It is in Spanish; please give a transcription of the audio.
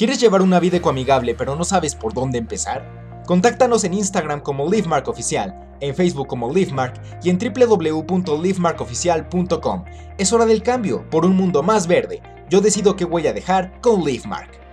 ¿Quieres llevar una vida ecoamigable pero no sabes por dónde empezar? Contáctanos en Instagram como LiveMarkOficial, en Facebook como LiveMark y en www.livemarkoficial.com. Es hora del cambio por un mundo más verde. Yo decido qué voy a dejar con LiveMark.